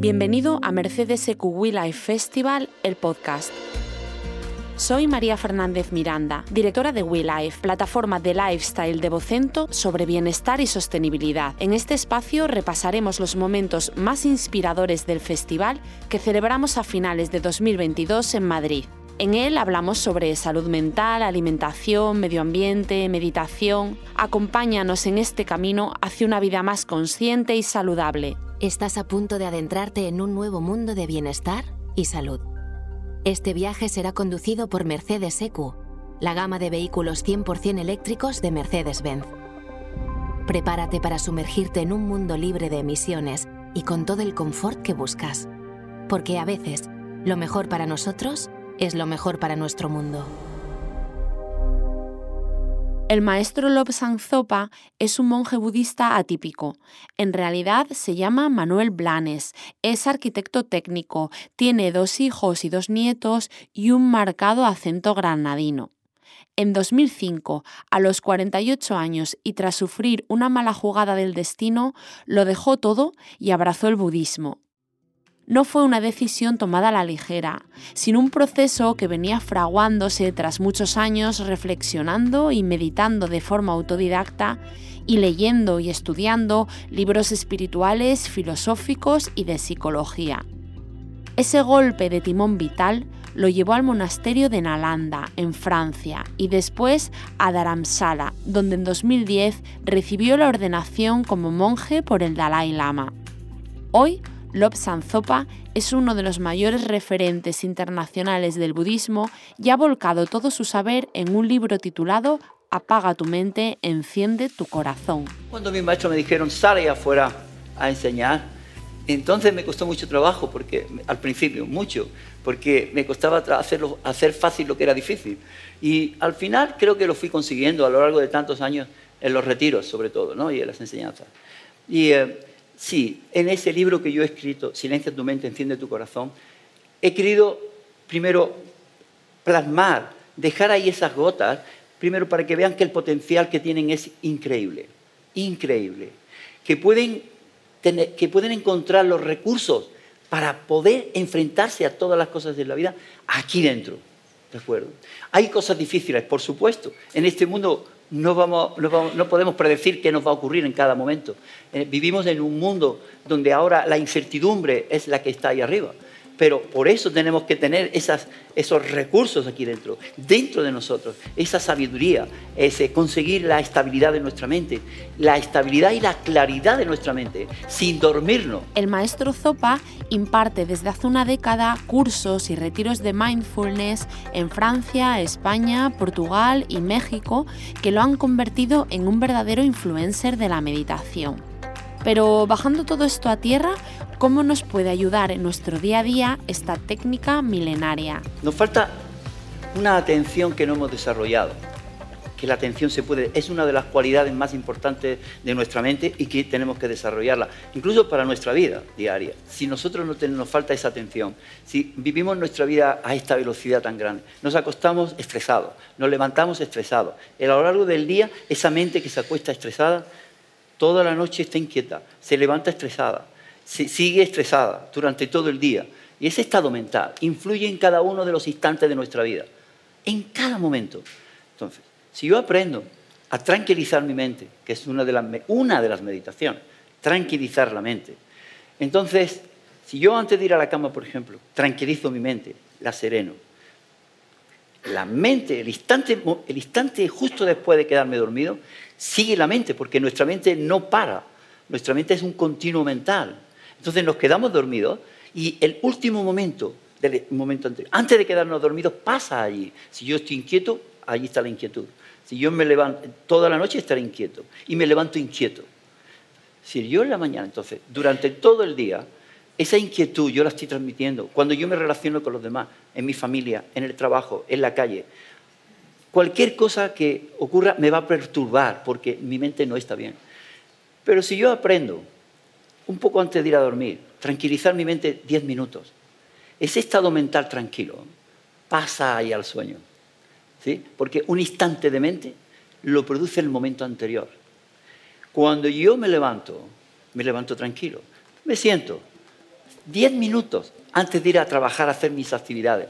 Bienvenido a Mercedes EQ Life Festival, el podcast. Soy María Fernández Miranda, directora de WeLife, plataforma de lifestyle de Vocento sobre bienestar y sostenibilidad. En este espacio repasaremos los momentos más inspiradores del festival que celebramos a finales de 2022 en Madrid. En él hablamos sobre salud mental, alimentación, medio ambiente, meditación. Acompáñanos en este camino hacia una vida más consciente y saludable. Estás a punto de adentrarte en un nuevo mundo de bienestar y salud. Este viaje será conducido por Mercedes EQ, la gama de vehículos 100% eléctricos de Mercedes-Benz. Prepárate para sumergirte en un mundo libre de emisiones y con todo el confort que buscas. Porque a veces, lo mejor para nosotros es lo mejor para nuestro mundo. El maestro Lobsang Zopa es un monje budista atípico. En realidad se llama Manuel Blanes, es arquitecto técnico, tiene dos hijos y dos nietos y un marcado acento granadino. En 2005, a los 48 años y tras sufrir una mala jugada del destino, lo dejó todo y abrazó el budismo no fue una decisión tomada a la ligera, sino un proceso que venía fraguándose tras muchos años reflexionando y meditando de forma autodidacta y leyendo y estudiando libros espirituales, filosóficos y de psicología. Ese golpe de timón vital lo llevó al monasterio de Nalanda, en Francia, y después a Dharamsala, donde en 2010 recibió la ordenación como monje por el Dalai Lama. Hoy Lobsang Zopa es uno de los mayores referentes internacionales del budismo y ha volcado todo su saber en un libro titulado Apaga tu mente, enciende tu corazón. Cuando mis maestros me dijeron, sale afuera a enseñar, entonces me costó mucho trabajo, porque al principio, mucho, porque me costaba hacerlo, hacer fácil lo que era difícil. Y al final creo que lo fui consiguiendo a lo largo de tantos años en los retiros, sobre todo, ¿no? y en las enseñanzas. Y eh, Sí, en ese libro que yo he escrito, Silencia tu mente, enciende tu corazón, he querido primero plasmar, dejar ahí esas gotas, primero para que vean que el potencial que tienen es increíble, increíble, que pueden, que pueden encontrar los recursos para poder enfrentarse a todas las cosas de la vida aquí dentro. ¿De acuerdo? Hay cosas difíciles, por supuesto. En este mundo no, vamos, no, podemos predecir qué nos va a ocurrir en cada momento. Eh, vivimos en un mundo donde ahora la incertidumbre es la que está ahí arriba. Pero por eso tenemos que tener esos recursos aquí dentro, dentro de nosotros, esa sabiduría, ese conseguir la estabilidad de nuestra mente, la estabilidad y la claridad de nuestra mente, sin dormirnos. El maestro Zopa imparte desde hace una década cursos y retiros de mindfulness en Francia, España, Portugal y México que lo han convertido en un verdadero influencer de la meditación. Pero bajando todo esto a tierra, ¿Cómo nos puede ayudar en nuestro día a día esta técnica milenaria? Nos falta una atención que no hemos desarrollado. Que la atención se puede, es una de las cualidades más importantes de nuestra mente y que tenemos que desarrollarla, incluso para nuestra vida diaria. Si nosotros no tenemos, nos falta esa atención, si vivimos nuestra vida a esta velocidad tan grande, nos acostamos estresados, nos levantamos estresados. a lo largo del día, esa mente que se acuesta estresada, toda la noche está inquieta, se levanta estresada sigue estresada durante todo el día. Y ese estado mental influye en cada uno de los instantes de nuestra vida, en cada momento. Entonces, si yo aprendo a tranquilizar mi mente, que es una de las, una de las meditaciones, tranquilizar la mente, entonces, si yo antes de ir a la cama, por ejemplo, tranquilizo mi mente, la sereno, la mente, el instante, el instante justo después de quedarme dormido, sigue la mente, porque nuestra mente no para. Nuestra mente es un continuo mental. Entonces nos quedamos dormidos y el último momento, del momento antes de quedarnos dormidos, pasa allí. Si yo estoy inquieto, allí está la inquietud. Si yo me levanto, toda la noche estaré inquieto y me levanto inquieto. Si yo en la mañana, entonces, durante todo el día, esa inquietud yo la estoy transmitiendo. Cuando yo me relaciono con los demás, en mi familia, en el trabajo, en la calle, cualquier cosa que ocurra me va a perturbar porque mi mente no está bien. Pero si yo aprendo un poco antes de ir a dormir, tranquilizar mi mente 10 minutos. Ese estado mental tranquilo pasa ahí al sueño. ¿sí? Porque un instante de mente lo produce el momento anterior. Cuando yo me levanto, me levanto tranquilo. Me siento 10 minutos antes de ir a trabajar, a hacer mis actividades,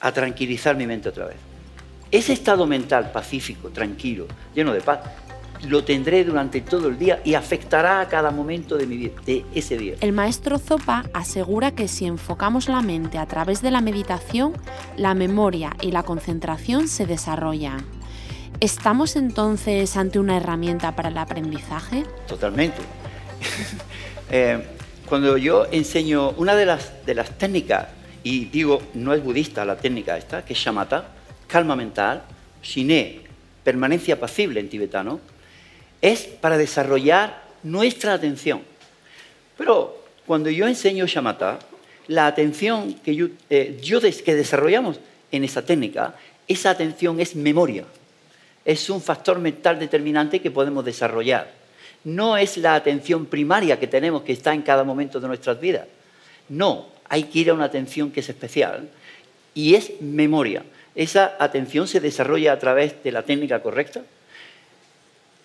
a tranquilizar mi mente otra vez. Ese estado mental pacífico, tranquilo, lleno de paz, lo tendré durante todo el día y afectará a cada momento de, mi, de ese día. El maestro Zopa asegura que si enfocamos la mente a través de la meditación, la memoria y la concentración se desarrollan. ¿Estamos entonces ante una herramienta para el aprendizaje? Totalmente. Eh, cuando yo enseño una de las, de las técnicas, y digo, no es budista la técnica esta, que es shamatha, calma mental, shine, permanencia pasible en tibetano, es para desarrollar nuestra atención. Pero cuando yo enseño shamatha, la atención que, yo, eh, que desarrollamos en esa técnica, esa atención es memoria. Es un factor mental determinante que podemos desarrollar. No es la atención primaria que tenemos que está en cada momento de nuestras vidas. No, hay que ir a una atención que es especial y es memoria. Esa atención se desarrolla a través de la técnica correcta,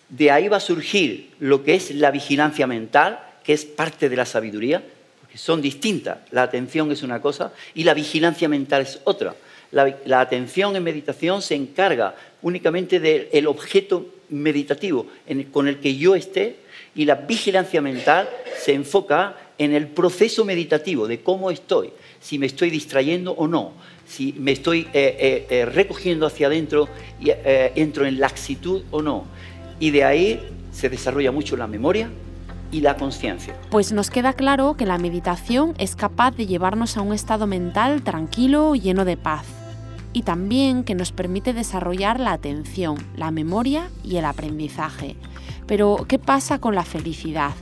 de ahí va a surgir lo que es la vigilancia mental, que es parte de la sabiduría, porque son distintas. La atención es una cosa y la vigilancia mental es otra. La, atención en meditación se encarga únicamente del objeto meditativo con el que yo esté y la vigilancia mental se enfoca en el proceso meditativo de cómo estoy, si me estoy distrayendo o no, si me estoy eh, eh, eh, recogiendo hacia adentro y entro en laxitud o no y de ahí se desarrolla mucho la memoria y la conciencia. Pues nos queda claro que la meditación es capaz de llevarnos a un estado mental tranquilo, lleno de paz, y también que nos permite desarrollar la atención, la memoria y el aprendizaje. Pero, ¿qué pasa con la felicidad?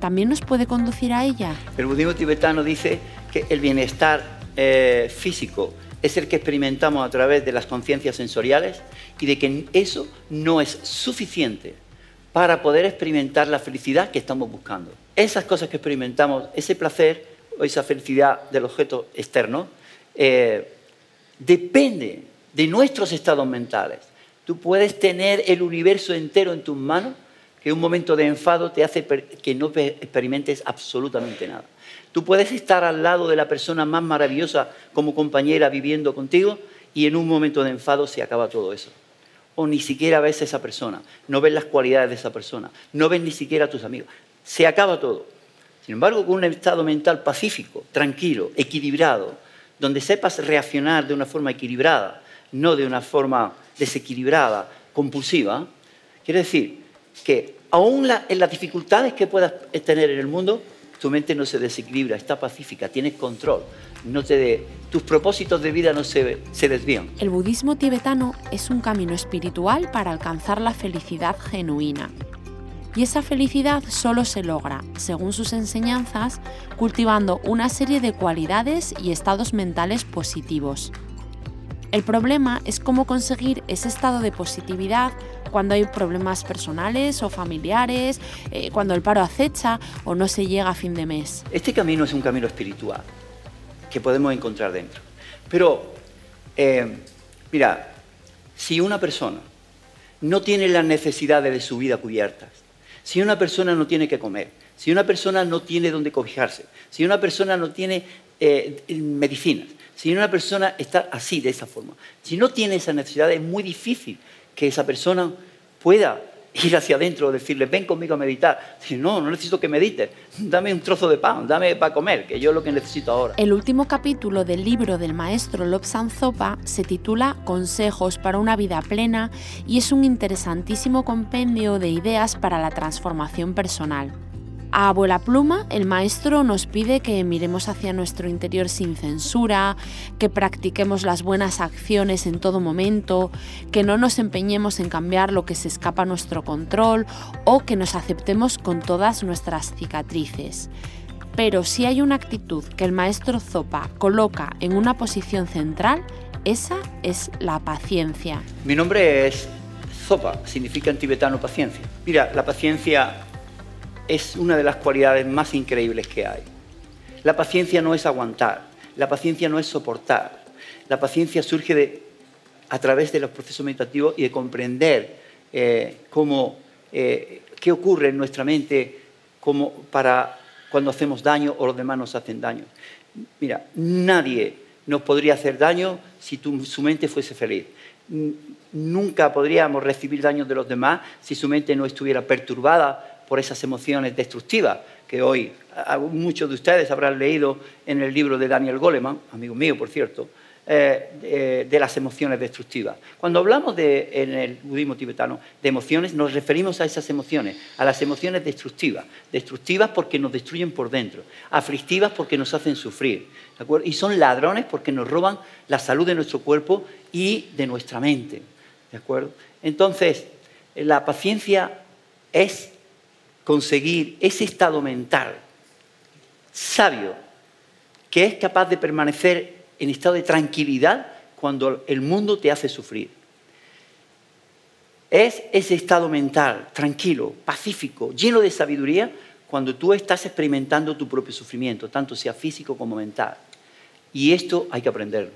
¿También nos puede conducir a ella? El budismo tibetano dice que el bienestar eh, físico es el que experimentamos a través de las conciencias sensoriales y de que eso no es suficiente para poder experimentar la felicidad que estamos buscando. Esas cosas que experimentamos, ese placer o esa felicidad del objeto externo, eh, depende de nuestros estados mentales. Tú puedes tener el universo entero en tus manos, que un momento de enfado te hace que no experimentes absolutamente nada. Tú puedes estar al lado de la persona más maravillosa como compañera viviendo contigo y en un momento de enfado se acaba todo eso. O ni siquiera ves a esa persona, no ves las cualidades de esa persona, no ves ni siquiera a tus amigos. Se acaba todo. Sin embargo, con un estado mental pacífico, tranquilo, equilibrado, donde sepas reaccionar de una forma equilibrada, no de una forma desequilibrada, compulsiva, quiere decir que aún en las dificultades que puedas tener en el mundo, tu mente no se desequilibra, está pacífica, tienes control, no te tus propósitos de vida no se, se desvían. El budismo tibetano es un camino espiritual para alcanzar la felicidad genuina. Y esa felicidad solo se logra, según sus enseñanzas, cultivando una serie de cualidades y estados mentales positivos. El problema es cómo conseguir ese estado de positividad cuando hay problemas personales o familiares, eh, cuando el paro acecha o no se llega a fin de mes. Este camino es un camino espiritual que podemos encontrar dentro. Pero, eh, mira, si una persona no tiene las necesidades de su vida cubiertas, si una persona no tiene que comer, si una persona no tiene dónde cobijarse, si una persona no tiene eh, medicinas, si una persona está así, de esa forma, si no tiene esa necesidad, es muy difícil que esa persona pueda ir hacia adentro, decirle, ven conmigo a meditar. No, no necesito que medites, dame un trozo de pan, dame para comer, que yo es lo que necesito ahora. El último capítulo del libro del maestro Lobsang Zopa se titula Consejos para una vida plena y es un interesantísimo compendio de ideas para la transformación personal. A abuela pluma, el maestro nos pide que miremos hacia nuestro interior sin censura, que practiquemos las buenas acciones en todo momento, que no nos empeñemos en cambiar lo que se escapa a nuestro control o que nos aceptemos con todas nuestras cicatrices. Pero si hay una actitud que el maestro Zopa coloca en una posición central, esa es la paciencia. Mi nombre es Zopa, significa en tibetano paciencia. Mira, la paciencia es una de las cualidades más increíbles que hay. La paciencia no es aguantar, la paciencia no es soportar, la paciencia surge a través de los procesos meditativos y de comprender eh, cómo, eh, qué ocurre en nuestra mente como para cuando hacemos daño o los demás nos hacen daño. Mira, nadie nos podría hacer daño si su mente fuese feliz. Nunca podríamos recibir daño de los demás si su mente no estuviera perturbada por esas emociones destructivas que hoy muchos de ustedes habrán leído en el libro de Daniel Goleman, amigo mío, por cierto, eh, de, las emociones destructivas. Cuando hablamos en el budismo tibetano de emociones, nos referimos a esas emociones, a las emociones destructivas. Destructivas porque nos destruyen por dentro, aflictivas porque nos hacen sufrir. Y son ladrones porque nos roban la salud de nuestro cuerpo y de nuestra mente. ¿De acuerdo? Entonces, la paciencia es conseguir ese estado mental sabio que es capaz de permanecer en estado de tranquilidad cuando el mundo te hace sufrir. Es ese estado mental tranquilo, pacífico, lleno de sabiduría cuando tú estás experimentando tu propio sufrimiento, tanto sea físico como mental. Y esto hay que aprenderlo.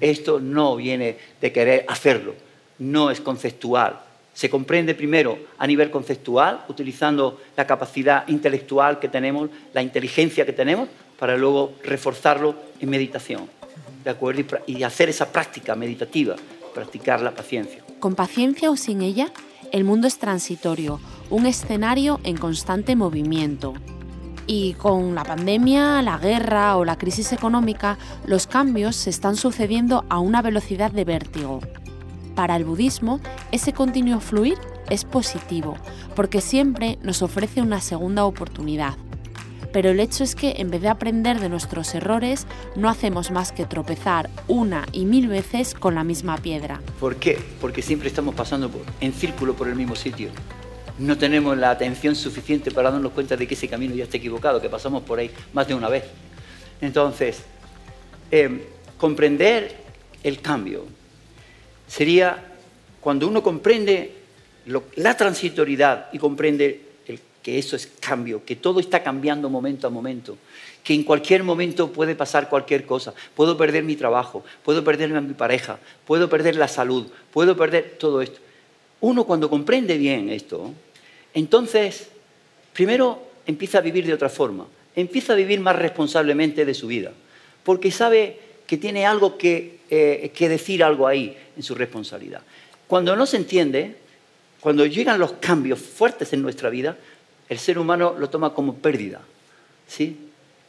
Esto no viene de querer hacerlo, no es conceptual. Se comprende primero a nivel conceptual, utilizando la capacidad intelectual que tenemos, la inteligencia que tenemos, para luego reforzarlo en meditación. ¿de acuerdo? Y hacer esa práctica meditativa, practicar la paciencia. Con paciencia o sin ella, el mundo es transitorio, un escenario en constante movimiento. Y con la pandemia, la guerra o la crisis económica, los cambios se están sucediendo a una velocidad de vértigo. Para el budismo, ese continuo fluir es positivo, porque siempre nos ofrece una segunda oportunidad pero el hecho es que en vez de aprender de nuestros errores, no hacemos más que tropezar una y mil veces con la misma piedra. ¿Por qué? Porque siempre estamos pasando en círculo por el mismo sitio. No tenemos la atención suficiente para darnos cuenta de que ese camino ya está equivocado, que pasamos por ahí más de una vez. Entonces, em, comprender el cambio sería cuando uno comprende la transitoriedad y comprende que eso es cambio, que todo está cambiando momento a momento, que en cualquier momento puede pasar cualquier cosa. Puedo perder mi trabajo, puedo perder a mi pareja, puedo perder la salud, puedo perder todo esto. Uno cuando comprende bien esto, entonces, primero empieza a vivir de otra forma, empieza a vivir más responsablemente de su vida, porque sabe que tiene algo que, eh, que decir algo ahí en su responsabilidad. Cuando no se entiende, cuando llegan los cambios fuertes en nuestra vida, el ser humano lo toma como pérdida, ¿sí?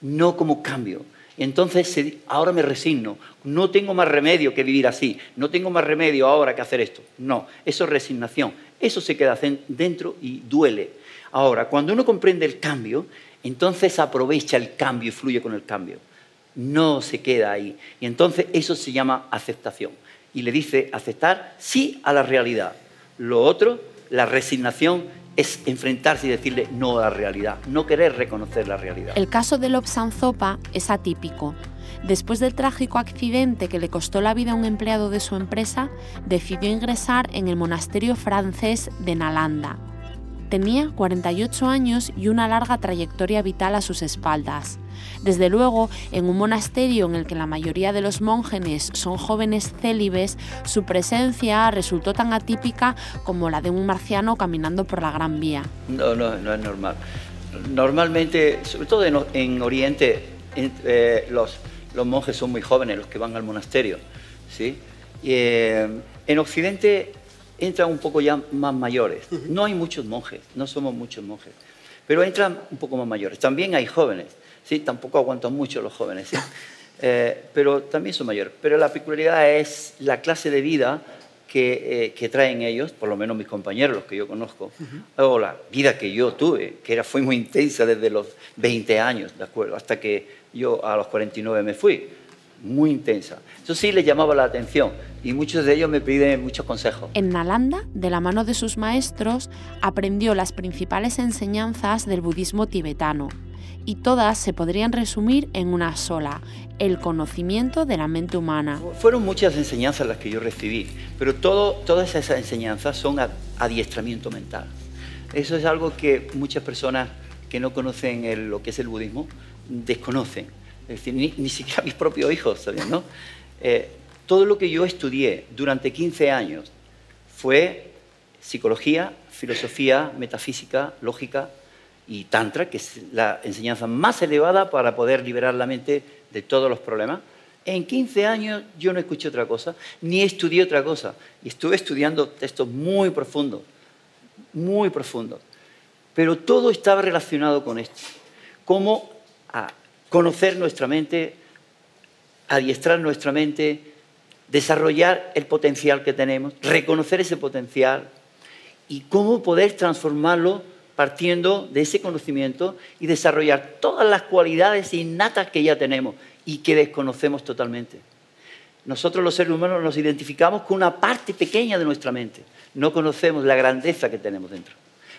no como cambio. Entonces ahora me resigno, no tengo más remedio que vivir así, no tengo más remedio ahora que hacer esto. No, eso es resignación, eso se queda dentro y duele. Ahora, cuando uno comprende el cambio, entonces aprovecha el cambio y fluye con el cambio. No se queda ahí. Y entonces eso se llama aceptación. Y le dice aceptar sí a la realidad. Lo otro, la resignación, es enfrentarse y decirle no a la realidad, no querer reconocer la realidad. El caso de Lobsang Zopa es atípico. Después del trágico accidente que le costó la vida a un empleado de su empresa, decidió ingresar en el monasterio francés de Nalanda, Tenía 48 años y una larga trayectoria vital a sus espaldas. Desde luego, en un monasterio en el que la mayoría de los monjes son jóvenes célibes, su presencia resultó tan atípica como la de un marciano caminando por la Gran Vía. No, no, no es normal. Normalmente, sobre todo en, Oriente, eh, los, los, monjes son muy jóvenes, los que van al monasterio. ¿sí? Eh, en Occidente entran un poco ya más mayores. No hay muchos monjes, no somos muchos monjes, pero entran un poco más mayores. También hay jóvenes, ¿sí? tampoco aguantan mucho los jóvenes, eh, pero también son mayores. Pero la peculiaridad es la clase de vida que, eh, traen ellos, por lo menos mis compañeros, los que yo conozco, o la vida que yo tuve, que era, fue muy intensa desde los 20 años, ¿de acuerdo? Hasta que yo a los 49 me fui muy intensa. Eso sí les llamaba la atención y muchos de ellos me piden muchos consejos. En Nalanda, de la mano de sus maestros, aprendió las principales enseñanzas del budismo tibetano y todas se podrían resumir en una sola, el conocimiento de la mente humana. Fueron muchas enseñanzas las que yo recibí, pero todo, todas esas enseñanzas son adiestramiento mental. Eso es algo que muchas personas que no conocen lo que es el budismo desconocen es decir, ni, siquiera mis propios hijos ¿no? Eh, todo lo que yo estudié durante 15 años fue psicología, filosofía, metafísica, lógica y Tantra, que es la enseñanza más elevada para poder liberar la mente de todos los problemas. En 15 años yo no escuché otra cosa, ni estudié otra cosa. Y estuve estudiando textos muy profundos, muy profundos. Pero todo estaba relacionado con esto. Cómo conocer nuestra mente, adiestrar nuestra mente, desarrollar el potencial que tenemos, reconocer ese potencial y cómo poder transformarlo partiendo de ese conocimiento y desarrollar todas las cualidades innatas que ya tenemos y que desconocemos totalmente. Nosotros los seres humanos nos identificamos con una parte pequeña de nuestra mente. No conocemos la grandeza que tenemos dentro.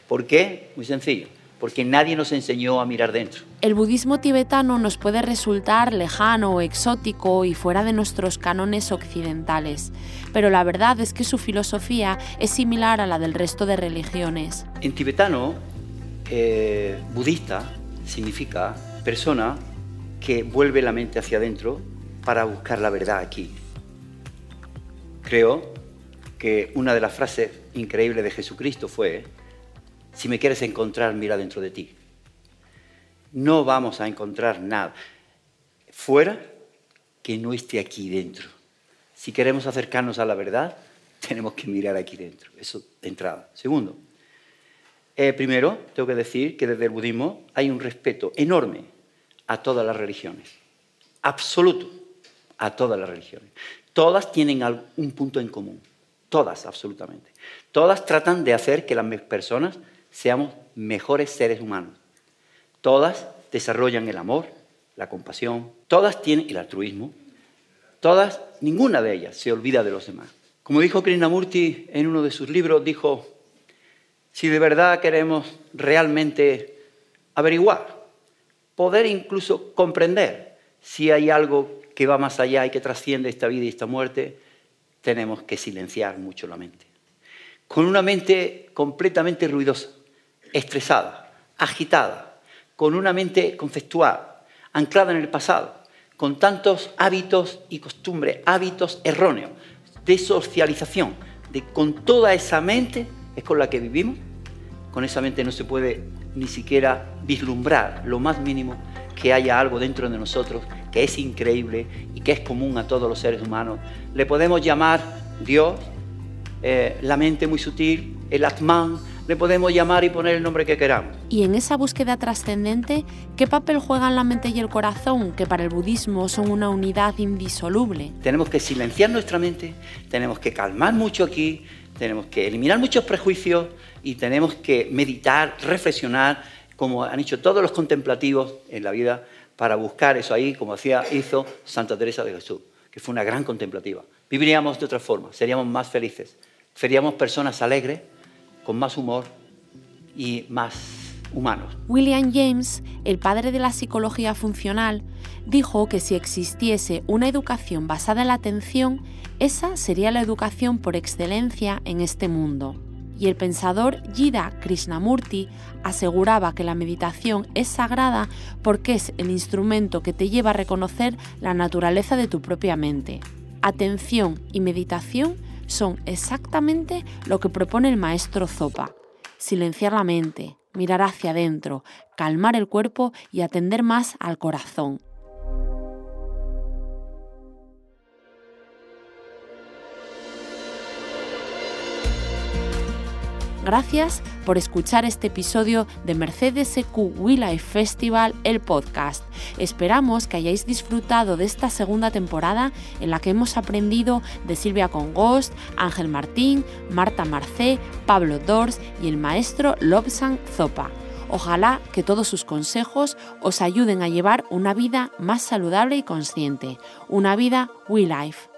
¿Por qué? Muy sencillo porque nadie nos enseñó a mirar dentro. El budismo tibetano nos puede resultar lejano, exótico y fuera de nuestros cánones occidentales, pero la verdad es que su filosofía es similar a la del resto de religiones. En tibetano, eh, budista significa persona que vuelve la mente hacia adentro para buscar la verdad aquí. Creo que una de las frases increíbles de Jesucristo fue, si me quieres encontrar, mira dentro de ti. No vamos a encontrar nada fuera que no esté aquí dentro. Si queremos acercarnos a la verdad, tenemos que mirar aquí dentro. Eso de entrada. Segundo, eh, primero, tengo que decir que desde el budismo hay un respeto enorme a todas las religiones. Absoluto a todas las religiones. Todas tienen un punto en común. Todas, absolutamente. Todas tratan de hacer que las personas seamos mejores seres humanos. Todas desarrollan el amor, la compasión, todas tienen el altruismo, todas, ninguna de ellas se olvida de los demás. Como dijo Krishnamurti en uno de sus libros, dijo, si de verdad queremos realmente averiguar, poder incluso comprender si hay algo que va más allá y que trasciende esta vida y esta muerte, tenemos que silenciar mucho la mente. Con una mente completamente ruidosa, estresada, agitada, con una mente conceptual, anclada en el pasado, con tantos hábitos y costumbres, hábitos erróneos, de socialización, de con toda esa mente es con la que vivimos, con esa mente no se puede ni siquiera vislumbrar lo más mínimo que haya algo dentro de nosotros que es increíble y que es común a todos los seres humanos. Le podemos llamar Dios, eh, la mente muy sutil, el Atman, le podemos llamar y poner el nombre que queramos. Y en esa búsqueda trascendente, ¿qué papel juegan la mente y el corazón, que para el budismo son una unidad indisoluble? Tenemos que silenciar nuestra mente, tenemos que calmar mucho aquí, tenemos que eliminar muchos prejuicios y tenemos que meditar, reflexionar, como han hecho todos los contemplativos en la vida, para buscar eso ahí, como hacía, hizo Santa Teresa de Jesús, que fue una gran contemplativa. Viviríamos de otra forma, seríamos más felices, seríamos personas alegres, con más humor y más humanos. William James, el padre de la psicología funcional, dijo que si existiese una educación basada en la atención, esa sería la educación por excelencia en este mundo. Y el pensador Jida Krishnamurti aseguraba que la meditación es sagrada porque es el instrumento que te lleva a reconocer la naturaleza de tu propia mente. Atención y meditación son exactamente lo que propone el maestro Zopa. Silenciar la mente, mirar hacia adentro, calmar el cuerpo y atender más al corazón. Gracias por escuchar este episodio de Mercedes EQ We Life Festival, el podcast. Esperamos que hayáis disfrutado de esta segunda temporada en la que hemos aprendido de Silvia Congost, Ángel Martín, Marta Marcé, Pablo Dors y el maestro Lobsang Zopa. Ojalá que todos sus consejos os ayuden a llevar una vida más saludable y consciente, una vida We Life.